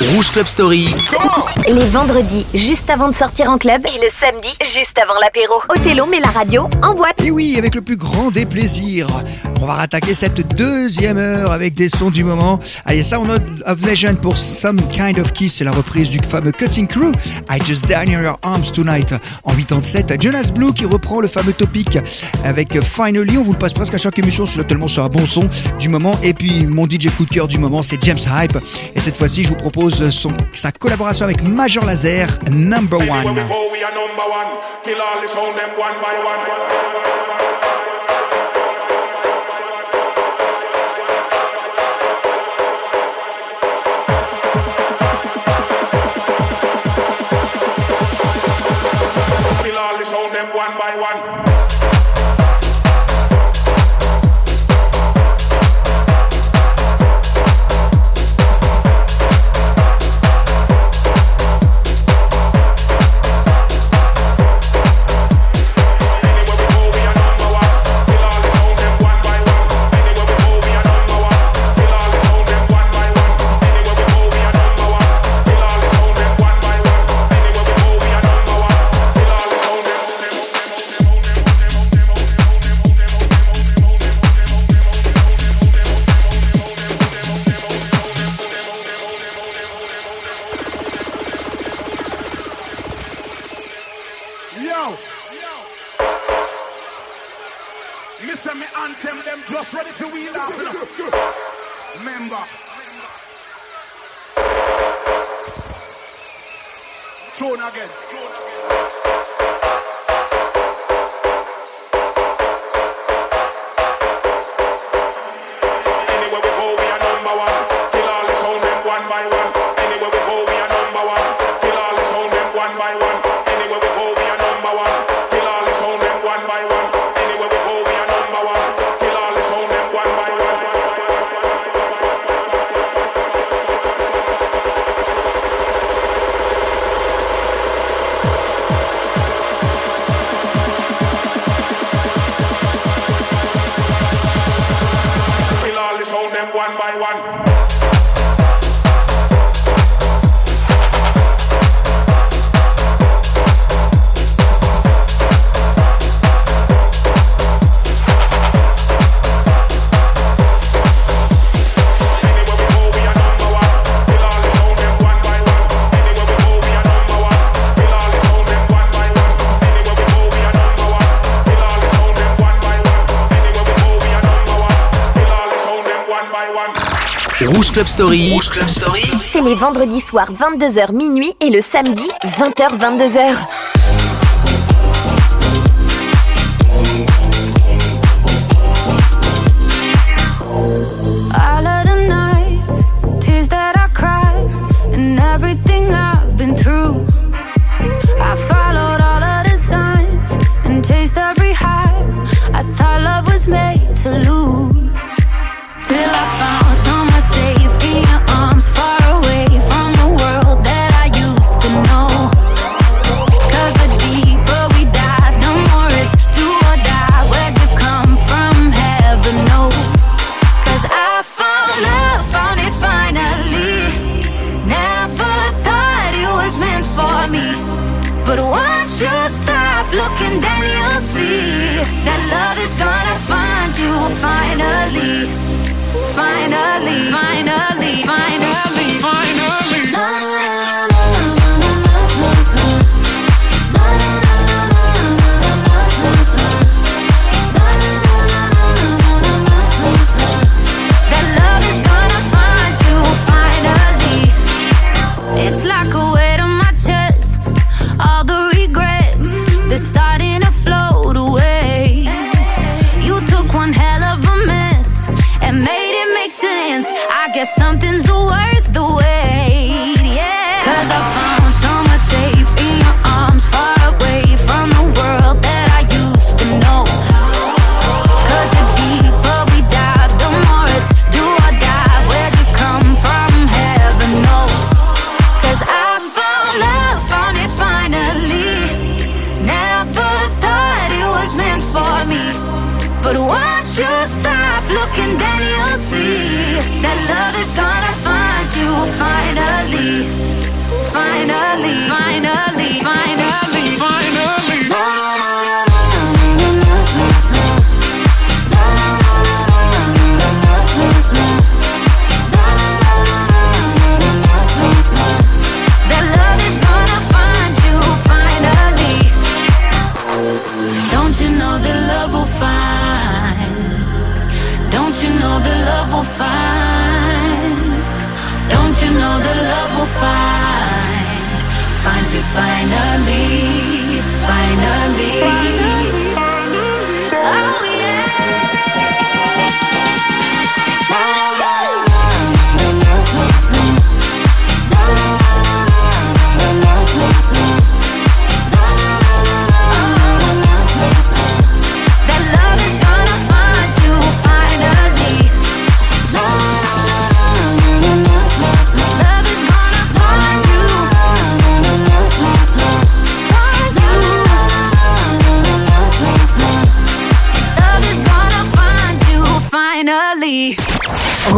Rouge Club Story. Les vendredis, juste avant de sortir en club, et le samedi, juste avant l'apéro. Othello met la radio en boîte. Et oui, avec le plus grand des plaisirs. On va rattaquer cette deuxième heure avec des sons du moment. Allez, ça, on a of Legend pour Some Kind of Kiss, c'est la reprise du fameux Cutting Crew. I Just Die in Your Arms Tonight en 87. Jonas Blue qui reprend le fameux topic avec Finally. On vous le passe presque à chaque émission, c'est tellement sur un bon son du moment. Et puis, mon DJ coup de cœur du moment, c'est James Hype. Et cette fois-ci, je vous propose son, sa collaboration avec Major Laser, Number one Club Story. C'est les vendredis soirs 22h minuit et le samedi 20h 22h. for me. But once you stop looking, then you'll see that love is gonna find you finally, finally, finally, finally, finally.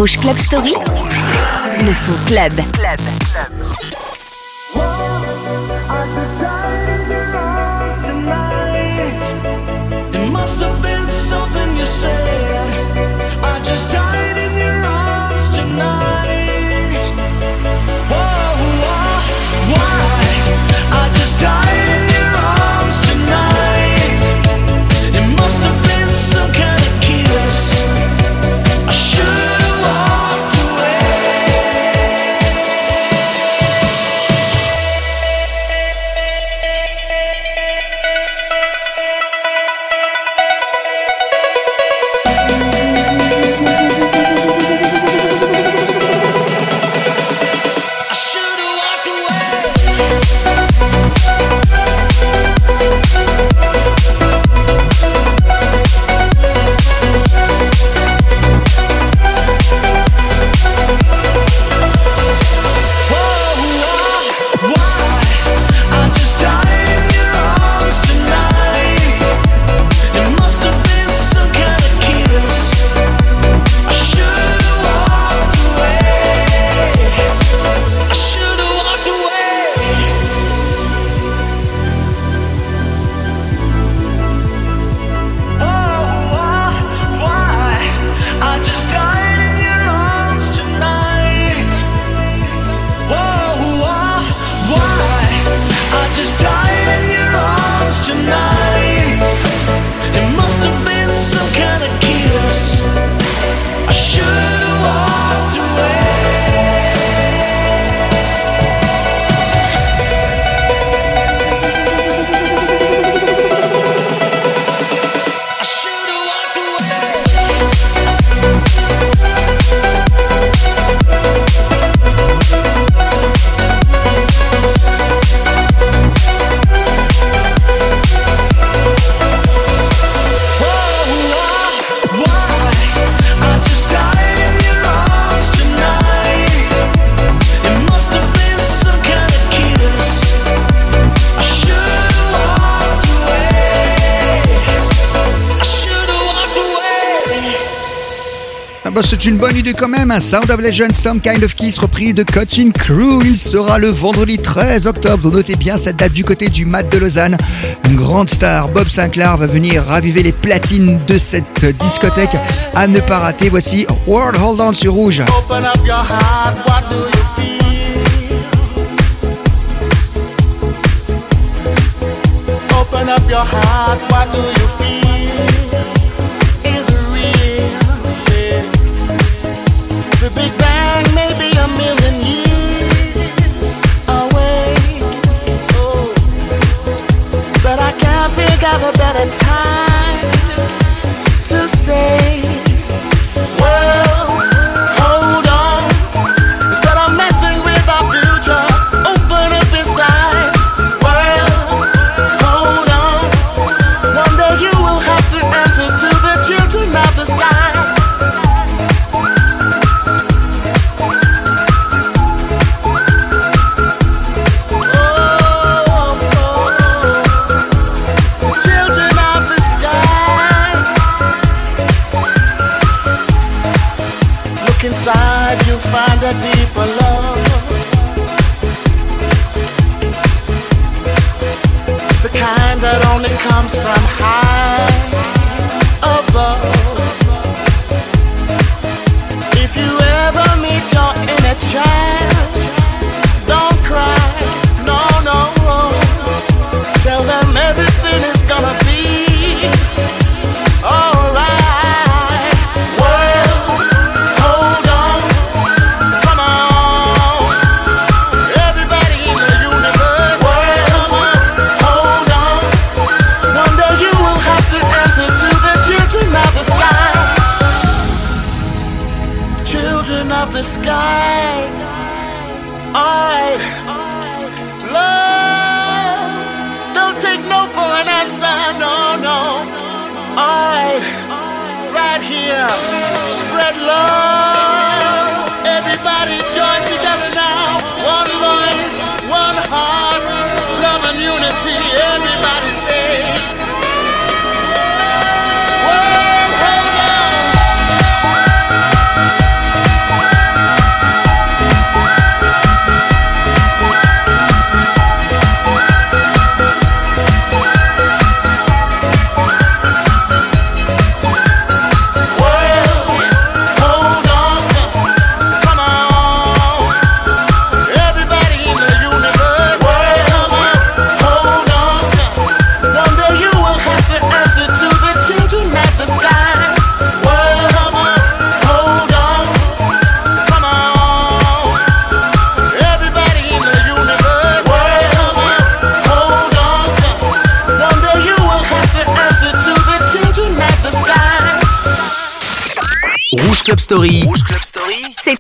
Rouge Club Story, le son club. club. Sound of Legend, Some Kind of Kiss, repris de Cotton Crew. Il sera le vendredi 13 octobre. Notez bien cette date du côté du Mat de Lausanne. Une grande star, Bob Sinclair, va venir raviver les platines de cette discothèque. À ne pas rater, voici World Hold On sur Rouge. Your heart. say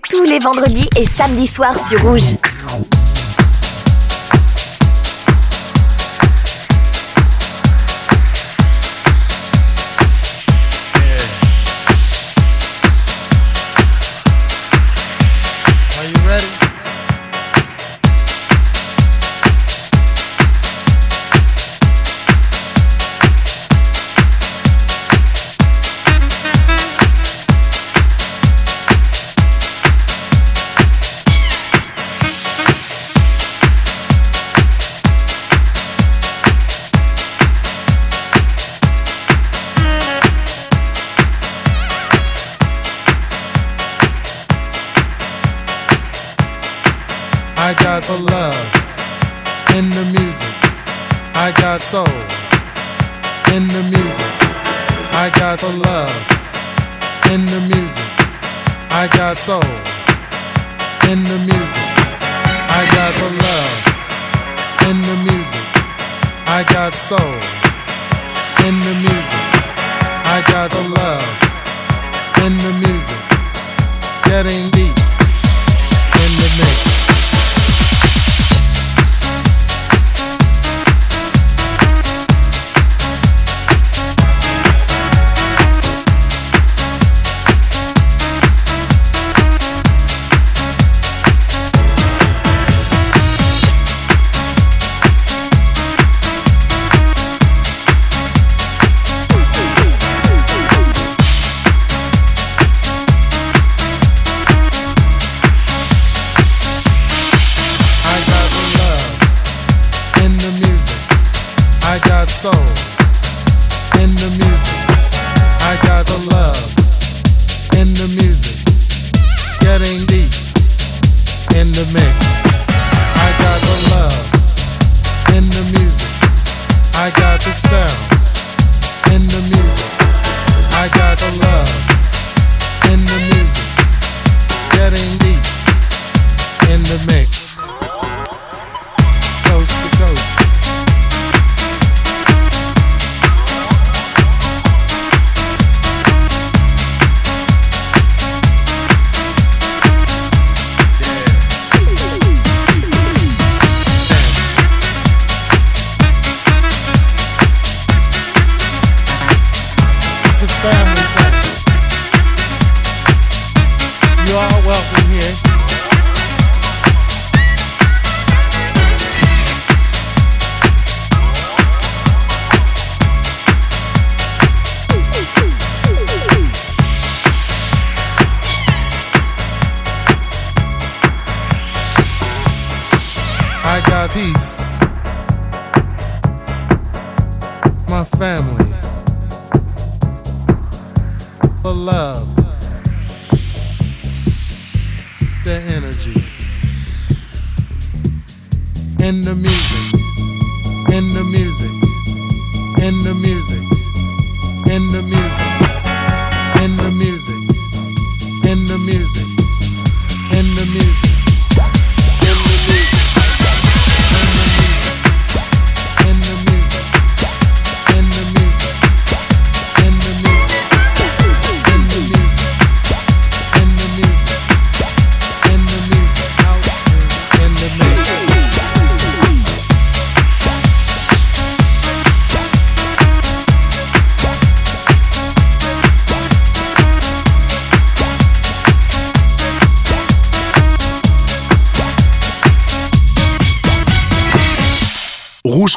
tous les vendredis et samedis soirs sur Rouge. in the middle. family, the love, the energy, and the music.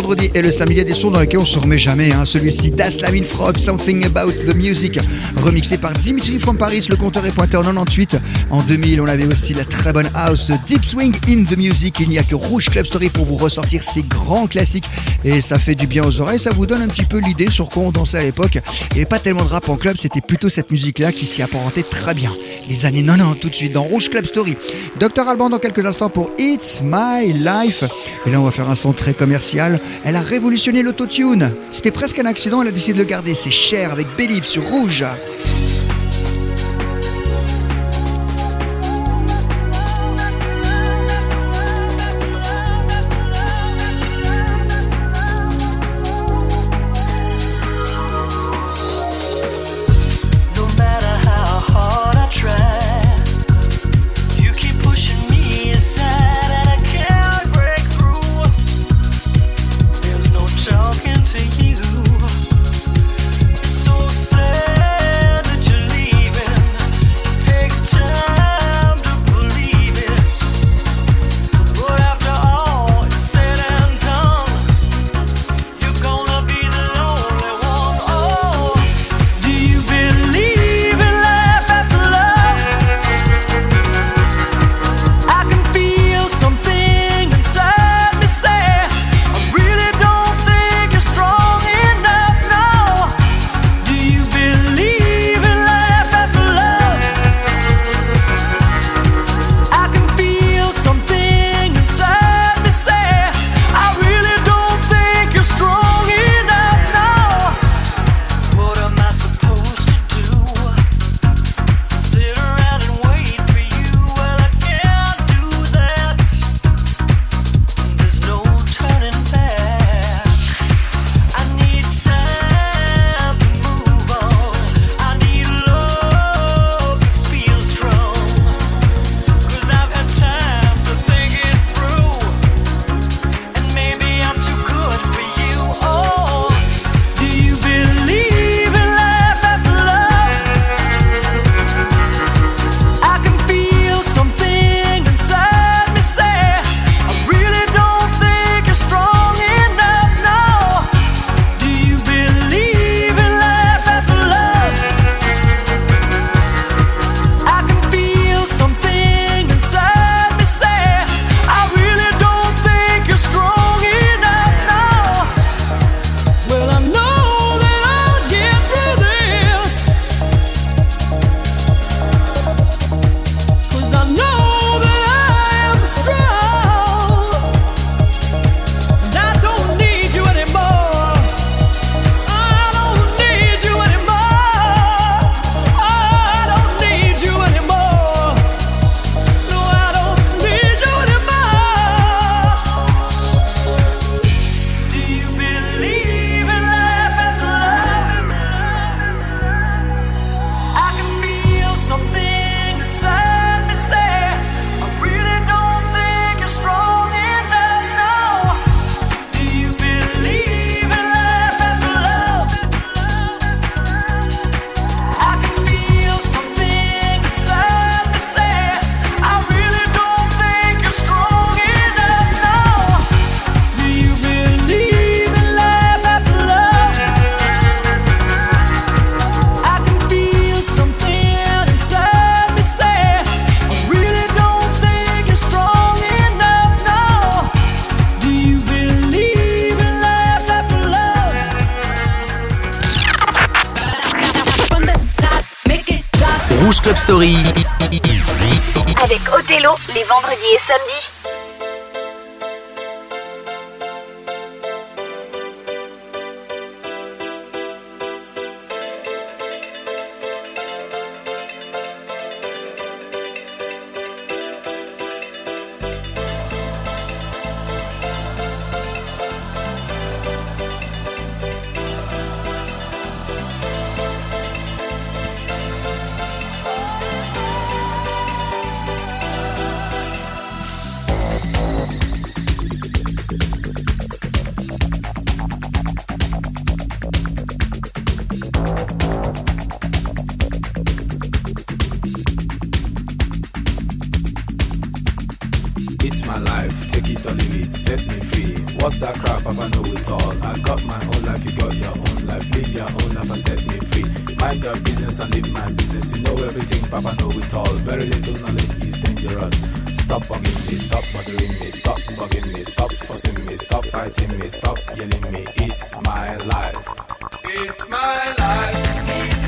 Vendredi et le samedi, des sons dans lesquels on se remet jamais. Hein. Celui-ci, Das Lavin Frog, Something About the Music, remixé par Dimitri from Paris. Le compteur est pointé en 98. En 2000, on avait aussi la très bonne house Deep Swing in the Music. Il n'y a que Rouge Club Story pour vous ressortir ces grands classiques et ça fait du bien aux oreilles. Ça vous donne un petit peu l'idée sur quoi on dansait à l'époque. Il n'y avait pas tellement de rap en club, c'était plutôt cette musique-là qui s'y apparentait très bien. Les années 90, tout de suite dans Rouge Club Story. Dr Alban dans quelques instants pour It's My Life. Et là, on va faire un son très commercial. Elle a révolutionné l'autotune. C'était presque un accident, elle a décidé de le garder. C'est cher avec Believe sur Rouge. Mind your business and live my business. You know everything, Papa know it all. Very little knowledge is dangerous. Stop bugging me, stop bothering me, stop bugging me, stop fussing me, stop fighting me, stop yelling me. It's my life. It's my life. It's my life,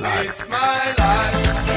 It's my life.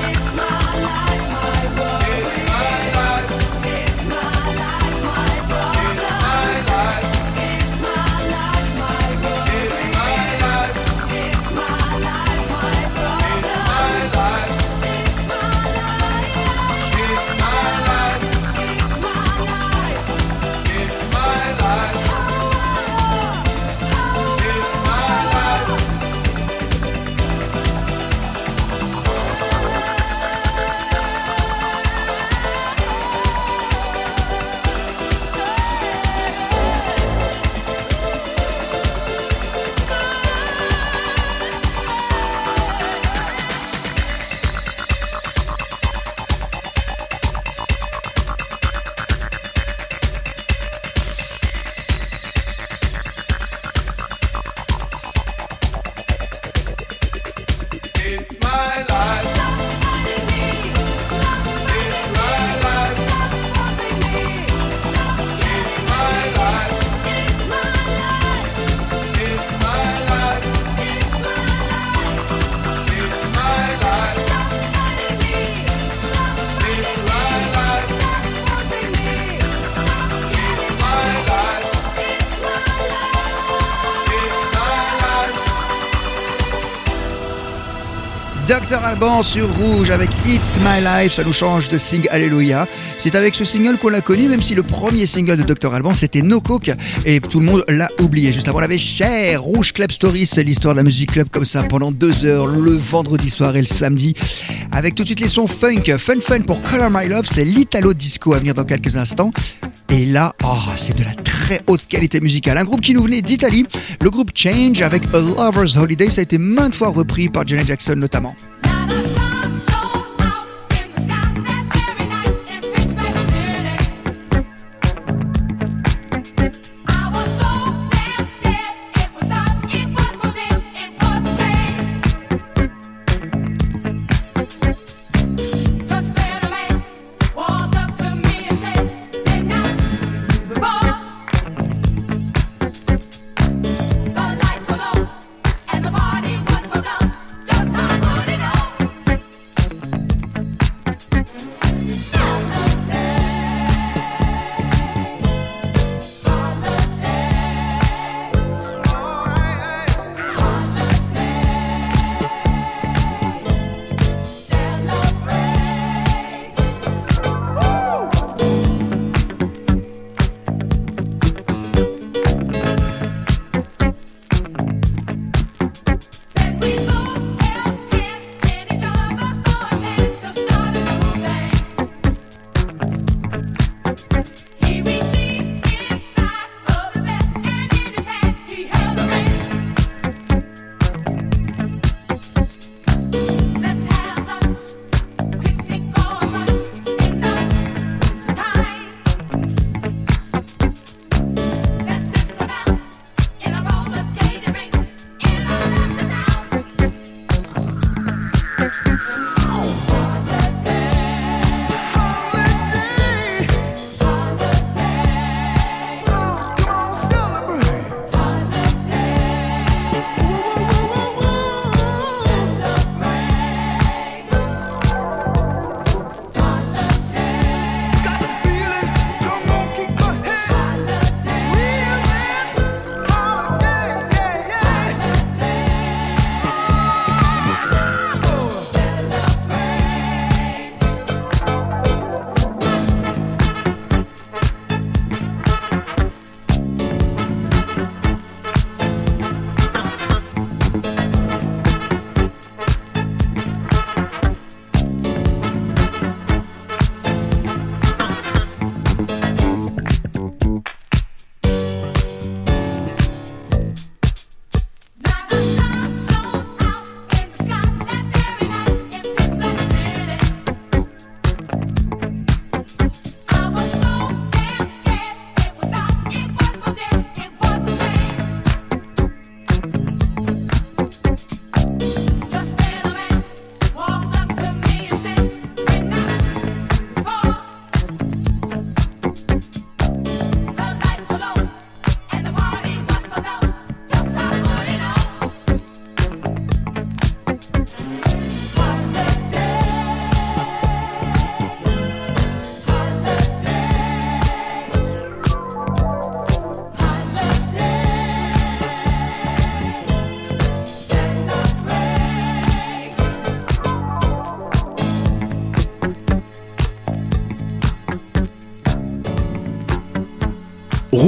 Sur Rouge avec It's My Life, ça nous change de Sing Alléluia. C'est avec ce single qu'on l'a connu, même si le premier single de Dr Alban c'était No Coke et tout le monde l'a oublié. Juste avant, on avait Cher, Rouge Club Story, c'est l'histoire de la musique club comme ça pendant deux heures, le vendredi soir et le samedi. Avec tout de suite les sons funk, fun fun pour Color My Love, c'est l'Italo Disco à venir dans quelques instants. Et là, oh, c'est de la très haute qualité musicale. Un groupe qui nous venait d'Italie, le groupe Change avec A Lover's Holiday, ça a été maintes fois repris par Janet Jackson notamment.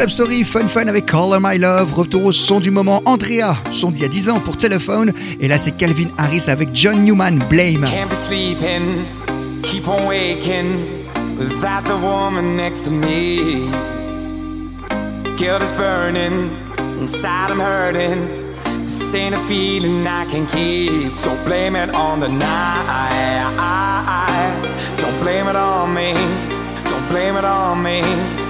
Club Story, Fun Fun avec Call My Love. Retour au son du moment, Andrea, son d'il y a 10 ans pour téléphone. Et là, c'est Calvin Harris avec John Newman, Blame. Can't be sleeping, keep on waking without the woman next to me. Guilt is burning, inside I'm hurting. This ain't a feeling I can keep, so blame it on the night. Don't blame it on me, don't blame it on me.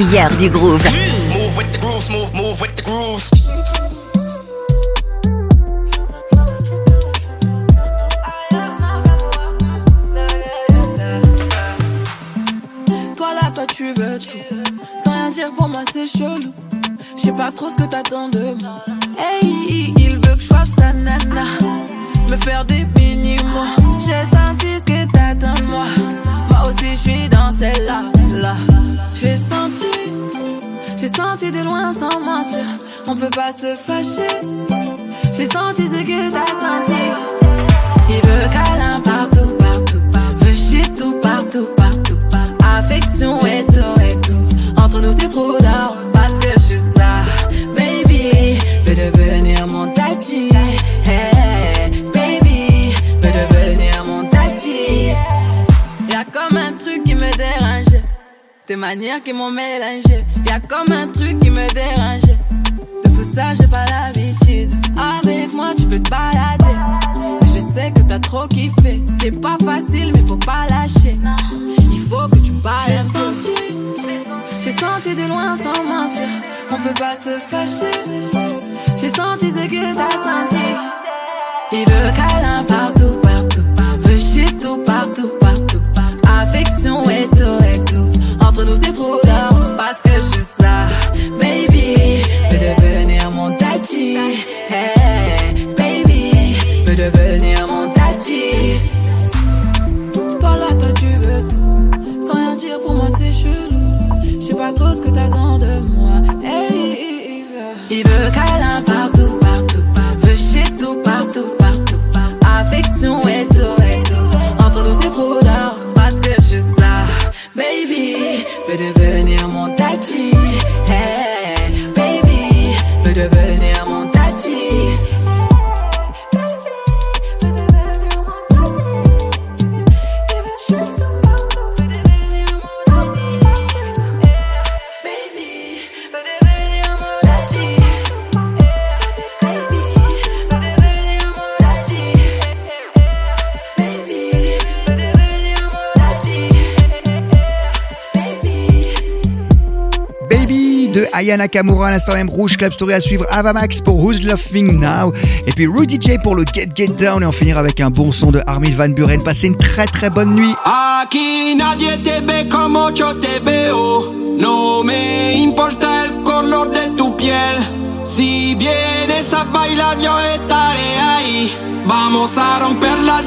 Meilleur du groove. faut pas lâcher. Il faut que tu parles un peu. J'ai senti de loin sans mentir. On peut pas se fâcher. J'ai senti ce que t'as senti. Il veut câlin partout. Aya Nakamura à l'instant même Rouge Club Story à suivre Ava Max pour Who's Loving Now et puis Rudy J pour le Get Get Down et on finir avec un bon son de Armin Van Buren. Passez une très très bonne nuit. Vamos a romper la.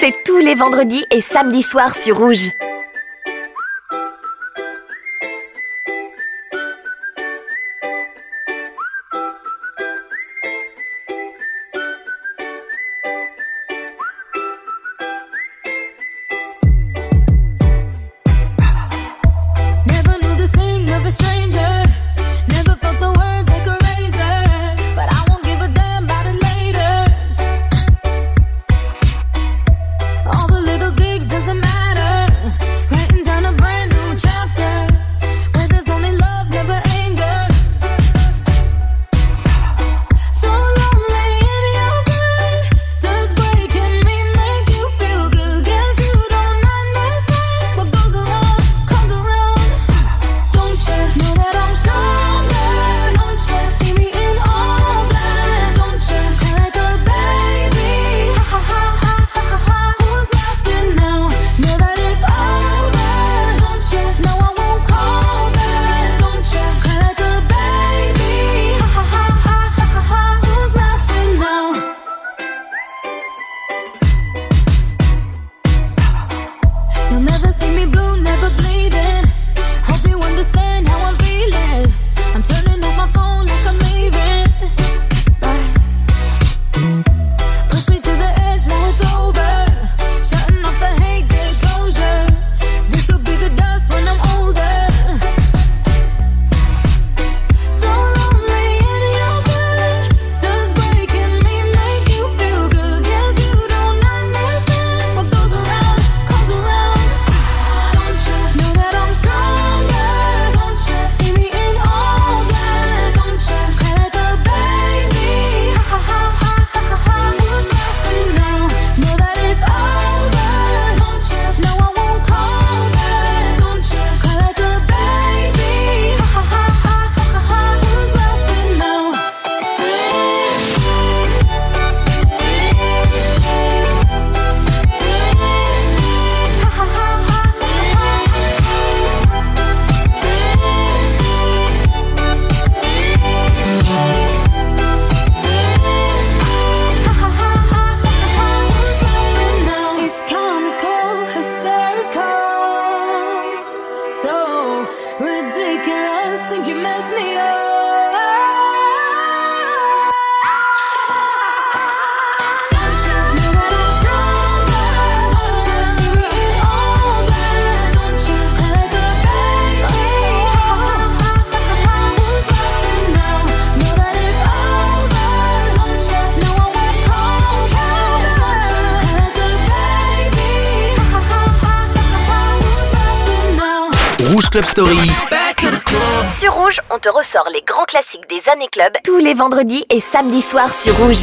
C'est tous les vendredis et samedis soirs sur Rouge. Club Story. Sur Rouge, on te ressort les grands classiques des années club tous les vendredis et samedis soirs sur Rouge.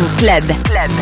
Son club.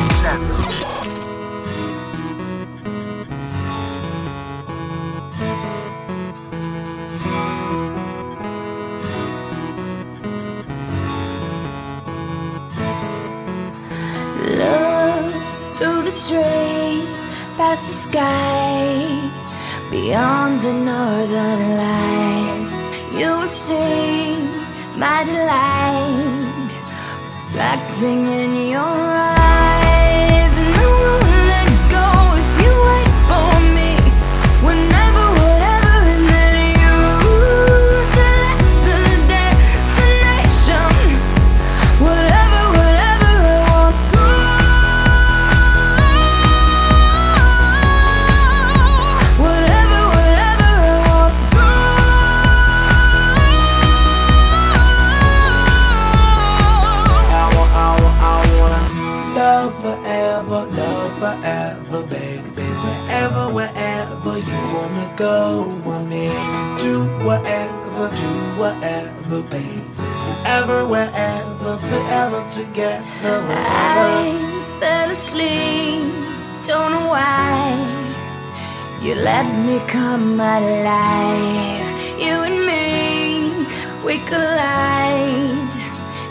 We collide,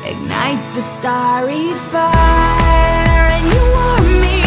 ignite the starry fire, and you warm me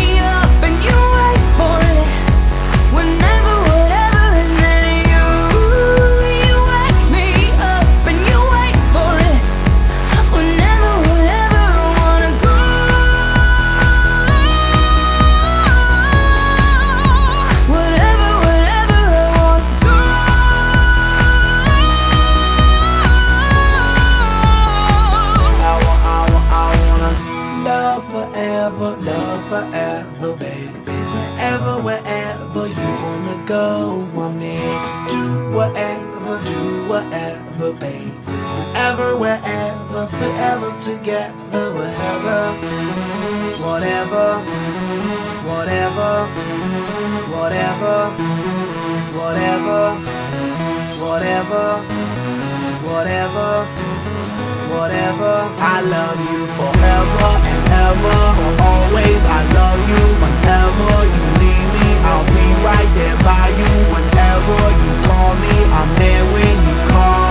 Wherever, forever together, wherever, whatever, whatever, whatever, whatever, whatever, whatever whatever. I love you forever and ever, or always. I love you whenever you need me. I'll be right there by you whenever you call me. I'm there when you call.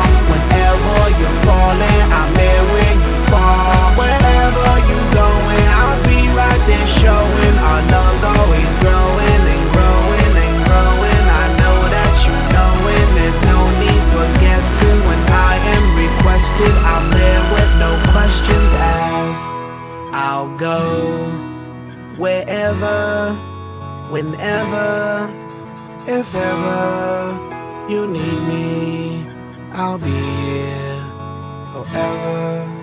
Whenever you're falling, I'm there when you fall. Wherever you going, I'll be right there showing. Our love's always growing and growing and growing. I know that you know it. There's no need for guessing when I am requested. I'm there with no questions asked. I'll go wherever, whenever, if ever you need me. I'll be here forever.